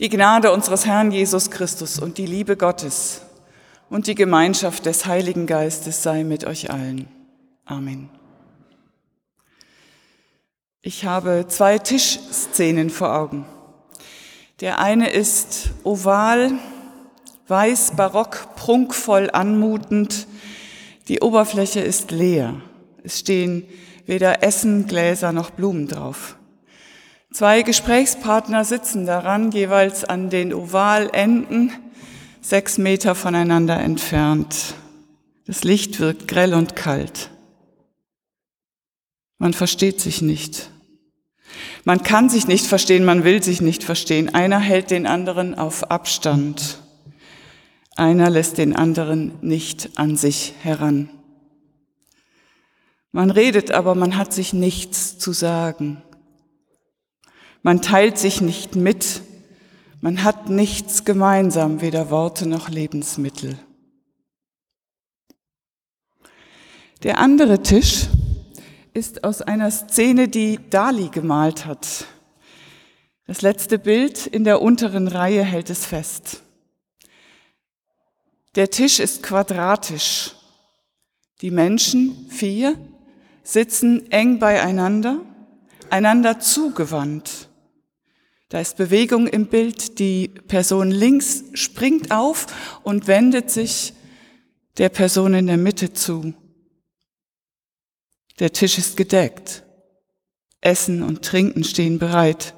Die Gnade unseres Herrn Jesus Christus und die Liebe Gottes und die Gemeinschaft des Heiligen Geistes sei mit euch allen. Amen. Ich habe zwei Tischszenen vor Augen. Der eine ist oval, weiß, barock, prunkvoll anmutend. Die Oberfläche ist leer. Es stehen weder Essen, Gläser noch Blumen drauf. Zwei Gesprächspartner sitzen daran, jeweils an den Ovalenden, sechs Meter voneinander entfernt. Das Licht wirkt grell und kalt. Man versteht sich nicht. Man kann sich nicht verstehen, man will sich nicht verstehen. Einer hält den anderen auf Abstand. Einer lässt den anderen nicht an sich heran. Man redet, aber man hat sich nichts zu sagen. Man teilt sich nicht mit, man hat nichts gemeinsam, weder Worte noch Lebensmittel. Der andere Tisch ist aus einer Szene, die Dali gemalt hat. Das letzte Bild in der unteren Reihe hält es fest. Der Tisch ist quadratisch. Die Menschen, vier, sitzen eng beieinander, einander zugewandt. Da ist Bewegung im Bild. Die Person links springt auf und wendet sich der Person in der Mitte zu. Der Tisch ist gedeckt. Essen und Trinken stehen bereit.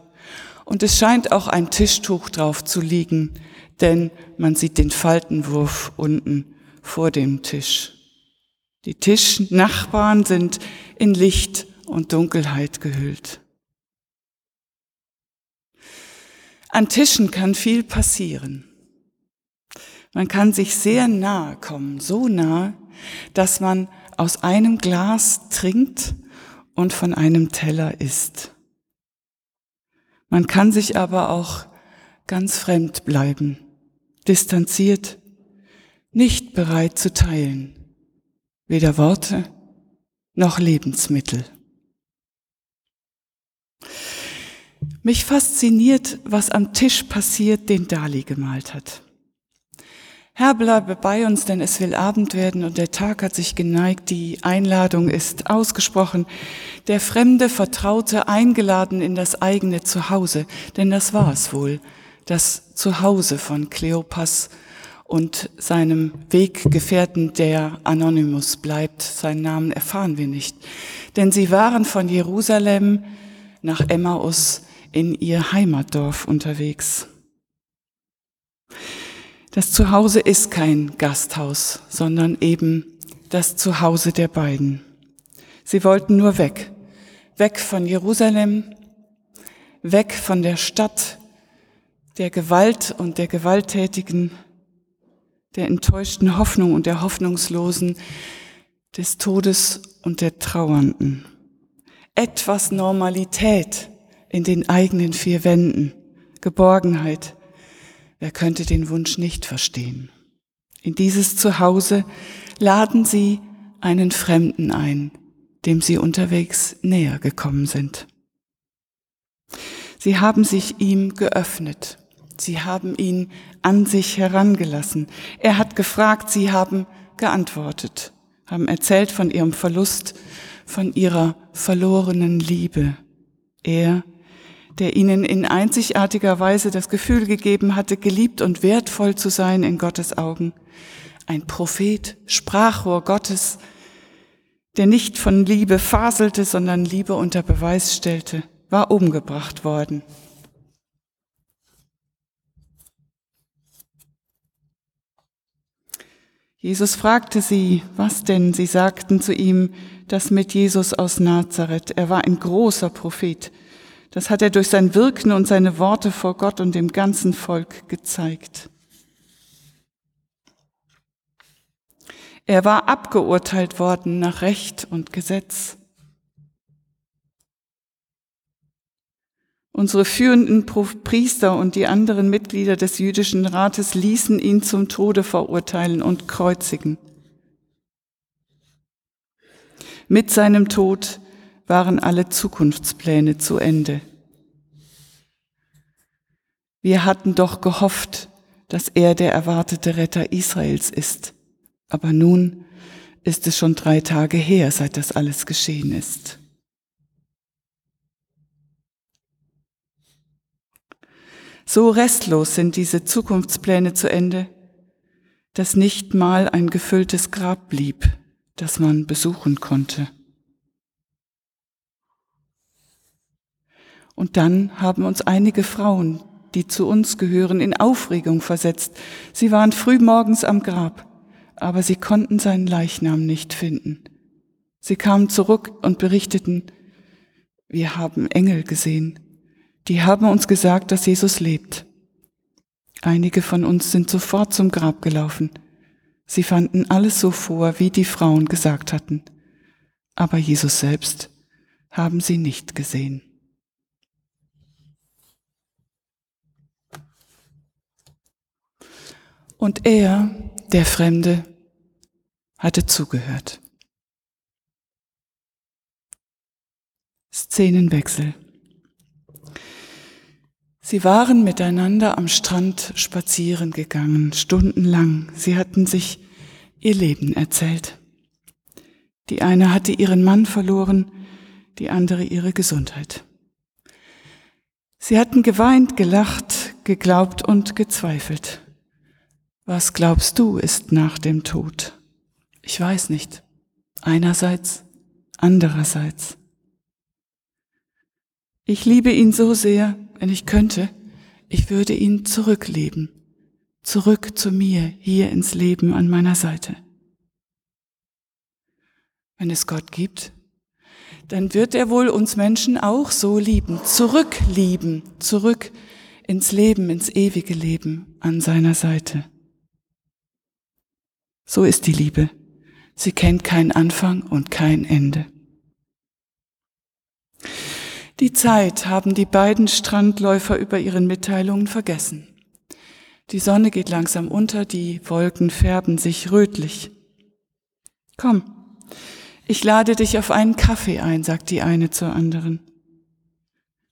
Und es scheint auch ein Tischtuch drauf zu liegen, denn man sieht den Faltenwurf unten vor dem Tisch. Die Tischnachbarn sind in Licht und Dunkelheit gehüllt. An Tischen kann viel passieren. Man kann sich sehr nahe kommen, so nah, dass man aus einem Glas trinkt und von einem Teller isst. Man kann sich aber auch ganz fremd bleiben, distanziert, nicht bereit zu teilen, weder Worte noch Lebensmittel. Mich fasziniert, was am Tisch passiert, den Dali gemalt hat. Herr, bleibe bei uns, denn es will Abend werden und der Tag hat sich geneigt, die Einladung ist ausgesprochen. Der fremde Vertraute eingeladen in das eigene Zuhause, denn das war es wohl, das Zuhause von Kleopas und seinem Weggefährten, der Anonymous bleibt. Seinen Namen erfahren wir nicht. Denn sie waren von Jerusalem nach Emmaus in ihr Heimatdorf unterwegs. Das Zuhause ist kein Gasthaus, sondern eben das Zuhause der beiden. Sie wollten nur weg, weg von Jerusalem, weg von der Stadt, der Gewalt und der Gewalttätigen, der enttäuschten Hoffnung und der Hoffnungslosen, des Todes und der Trauernden. Etwas Normalität in den eigenen vier Wänden, Geborgenheit. Wer könnte den Wunsch nicht verstehen? In dieses Zuhause laden sie einen Fremden ein, dem sie unterwegs näher gekommen sind. Sie haben sich ihm geöffnet. Sie haben ihn an sich herangelassen. Er hat gefragt, sie haben geantwortet, haben erzählt von ihrem Verlust, von ihrer verlorenen Liebe. Er der ihnen in einzigartiger Weise das Gefühl gegeben hatte, geliebt und wertvoll zu sein in Gottes Augen. Ein Prophet, Sprachrohr Gottes, der nicht von Liebe faselte, sondern Liebe unter Beweis stellte, war umgebracht worden. Jesus fragte sie, was denn? Sie sagten zu ihm, das mit Jesus aus Nazareth. Er war ein großer Prophet. Das hat er durch sein Wirken und seine Worte vor Gott und dem ganzen Volk gezeigt. Er war abgeurteilt worden nach Recht und Gesetz. Unsere führenden Priester und die anderen Mitglieder des jüdischen Rates ließen ihn zum Tode verurteilen und kreuzigen. Mit seinem Tod waren alle Zukunftspläne zu Ende. Wir hatten doch gehofft, dass er der erwartete Retter Israels ist. Aber nun ist es schon drei Tage her, seit das alles geschehen ist. So restlos sind diese Zukunftspläne zu Ende, dass nicht mal ein gefülltes Grab blieb, das man besuchen konnte. Und dann haben uns einige Frauen, die zu uns gehören, in Aufregung versetzt. Sie waren früh morgens am Grab, aber sie konnten seinen Leichnam nicht finden. Sie kamen zurück und berichteten, wir haben Engel gesehen. Die haben uns gesagt, dass Jesus lebt. Einige von uns sind sofort zum Grab gelaufen. Sie fanden alles so vor, wie die Frauen gesagt hatten. Aber Jesus selbst haben sie nicht gesehen. Und er, der Fremde, hatte zugehört. Szenenwechsel. Sie waren miteinander am Strand spazieren gegangen, stundenlang. Sie hatten sich ihr Leben erzählt. Die eine hatte ihren Mann verloren, die andere ihre Gesundheit. Sie hatten geweint, gelacht, geglaubt und gezweifelt. Was glaubst du ist nach dem Tod? Ich weiß nicht. Einerseits, andererseits. Ich liebe ihn so sehr, wenn ich könnte, ich würde ihn zurückleben, zurück zu mir, hier ins Leben an meiner Seite. Wenn es Gott gibt, dann wird er wohl uns Menschen auch so lieben, zurücklieben, zurück ins Leben, ins ewige Leben an seiner Seite. So ist die Liebe. Sie kennt keinen Anfang und kein Ende. Die Zeit haben die beiden Strandläufer über ihren Mitteilungen vergessen. Die Sonne geht langsam unter, die Wolken färben sich rötlich. Komm, ich lade dich auf einen Kaffee ein, sagt die eine zur anderen.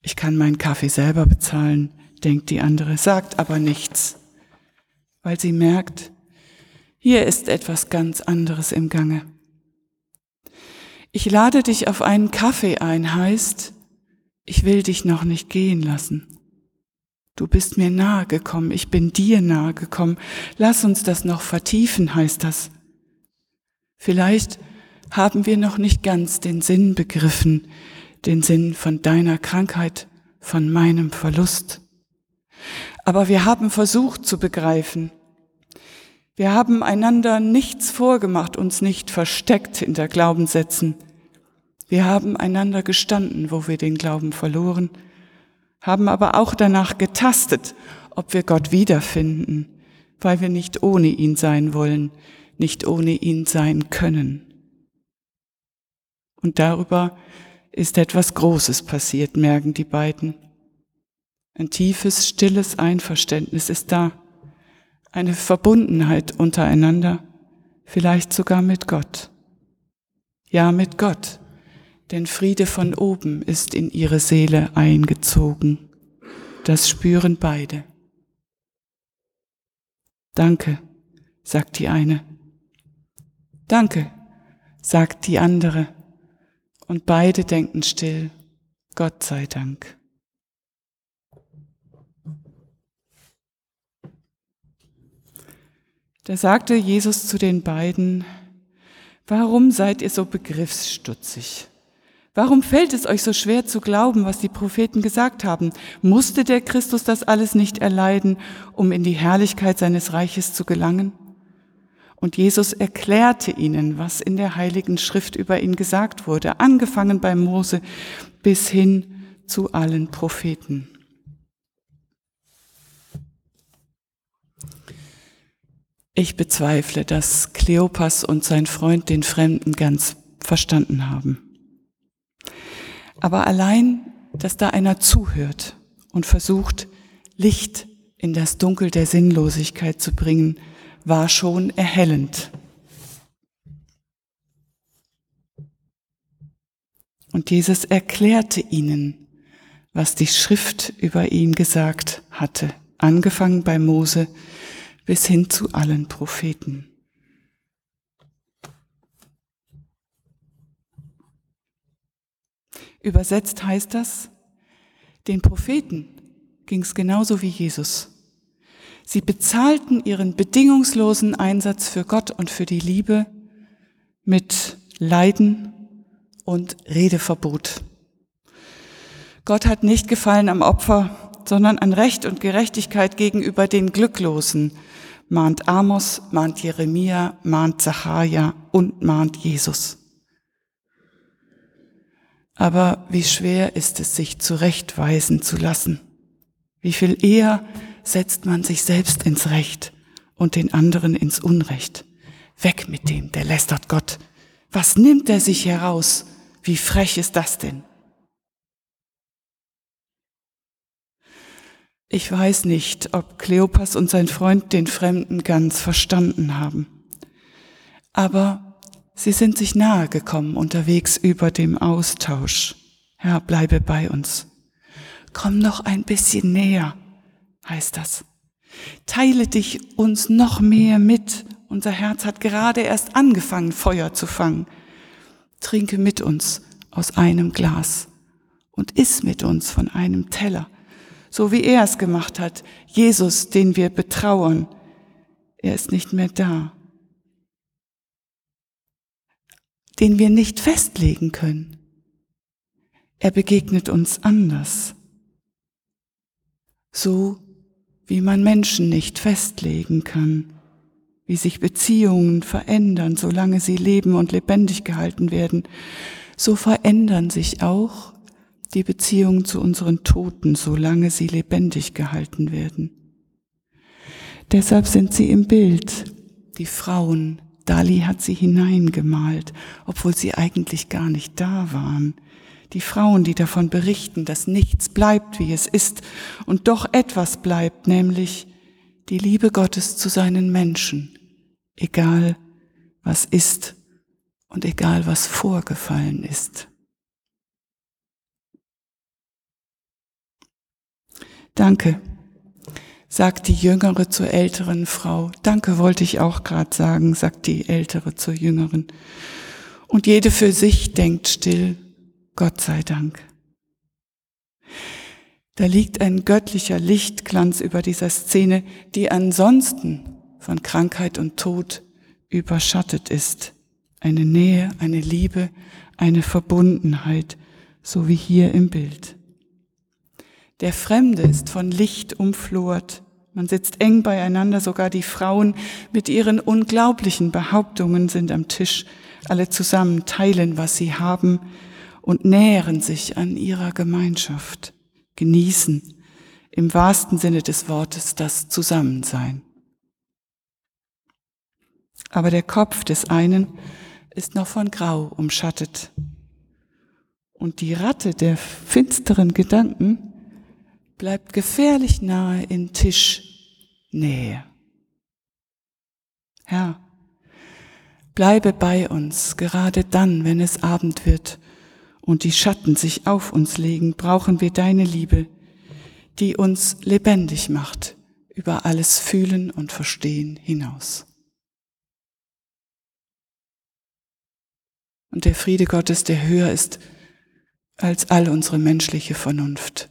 Ich kann meinen Kaffee selber bezahlen, denkt die andere, sagt aber nichts, weil sie merkt, hier ist etwas ganz anderes im Gange. Ich lade dich auf einen Kaffee ein, heißt, ich will dich noch nicht gehen lassen. Du bist mir nahe gekommen, ich bin dir nahe gekommen. Lass uns das noch vertiefen, heißt das. Vielleicht haben wir noch nicht ganz den Sinn begriffen, den Sinn von deiner Krankheit, von meinem Verlust. Aber wir haben versucht zu begreifen, wir haben einander nichts vorgemacht, uns nicht versteckt hinter Glaubenssätzen. Wir haben einander gestanden, wo wir den Glauben verloren, haben aber auch danach getastet, ob wir Gott wiederfinden, weil wir nicht ohne ihn sein wollen, nicht ohne ihn sein können. Und darüber ist etwas Großes passiert, merken die beiden. Ein tiefes, stilles Einverständnis ist da eine Verbundenheit untereinander, vielleicht sogar mit Gott. Ja, mit Gott, denn Friede von oben ist in ihre Seele eingezogen. Das spüren beide. Danke, sagt die eine. Danke, sagt die andere. Und beide denken still, Gott sei Dank. Da sagte Jesus zu den beiden, warum seid ihr so begriffsstutzig? Warum fällt es euch so schwer zu glauben, was die Propheten gesagt haben? Musste der Christus das alles nicht erleiden, um in die Herrlichkeit seines Reiches zu gelangen? Und Jesus erklärte ihnen, was in der Heiligen Schrift über ihn gesagt wurde, angefangen bei Mose bis hin zu allen Propheten. Ich bezweifle, dass Kleopas und sein Freund den Fremden ganz verstanden haben. Aber allein, dass da einer zuhört und versucht, Licht in das Dunkel der Sinnlosigkeit zu bringen, war schon erhellend. Und Jesus erklärte ihnen, was die Schrift über ihn gesagt hatte, angefangen bei Mose bis hin zu allen Propheten. Übersetzt heißt das, den Propheten ging es genauso wie Jesus. Sie bezahlten ihren bedingungslosen Einsatz für Gott und für die Liebe mit Leiden und Redeverbot. Gott hat nicht gefallen am Opfer, sondern an Recht und Gerechtigkeit gegenüber den Glücklosen, mahnt Amos, mahnt Jeremia, mahnt Zacharia und mahnt Jesus. Aber wie schwer ist es, sich zurechtweisen zu lassen. Wie viel eher setzt man sich selbst ins Recht und den anderen ins Unrecht. Weg mit dem, der lästert Gott. Was nimmt er sich heraus? Wie frech ist das denn? Ich weiß nicht, ob Kleopas und sein Freund den Fremden ganz verstanden haben. Aber sie sind sich nahe gekommen unterwegs über dem Austausch. Herr, bleibe bei uns. Komm noch ein bisschen näher, heißt das. Teile dich uns noch mehr mit. Unser Herz hat gerade erst angefangen, Feuer zu fangen. Trinke mit uns aus einem Glas und iss mit uns von einem Teller so wie er es gemacht hat. Jesus, den wir betrauern, er ist nicht mehr da. Den wir nicht festlegen können. Er begegnet uns anders. So wie man Menschen nicht festlegen kann, wie sich Beziehungen verändern, solange sie leben und lebendig gehalten werden, so verändern sich auch die Beziehung zu unseren Toten, solange sie lebendig gehalten werden. Deshalb sind sie im Bild, die Frauen. Dali hat sie hineingemalt, obwohl sie eigentlich gar nicht da waren. Die Frauen, die davon berichten, dass nichts bleibt, wie es ist, und doch etwas bleibt, nämlich die Liebe Gottes zu seinen Menschen, egal was ist und egal was vorgefallen ist. Danke, sagt die Jüngere zur älteren Frau. Danke wollte ich auch gerade sagen, sagt die Ältere zur Jüngeren. Und jede für sich denkt still, Gott sei Dank. Da liegt ein göttlicher Lichtglanz über dieser Szene, die ansonsten von Krankheit und Tod überschattet ist. Eine Nähe, eine Liebe, eine Verbundenheit, so wie hier im Bild. Der Fremde ist von Licht umflort. Man sitzt eng beieinander, sogar die Frauen mit ihren unglaublichen Behauptungen sind am Tisch. Alle zusammen teilen, was sie haben und nähren sich an ihrer Gemeinschaft, genießen im wahrsten Sinne des Wortes das Zusammensein. Aber der Kopf des einen ist noch von Grau umschattet. Und die Ratte der finsteren Gedanken bleibt gefährlich nahe in Tischnähe. Herr, bleibe bei uns, gerade dann, wenn es Abend wird und die Schatten sich auf uns legen, brauchen wir deine Liebe, die uns lebendig macht über alles Fühlen und Verstehen hinaus. Und der Friede Gottes, der höher ist als all unsere menschliche Vernunft,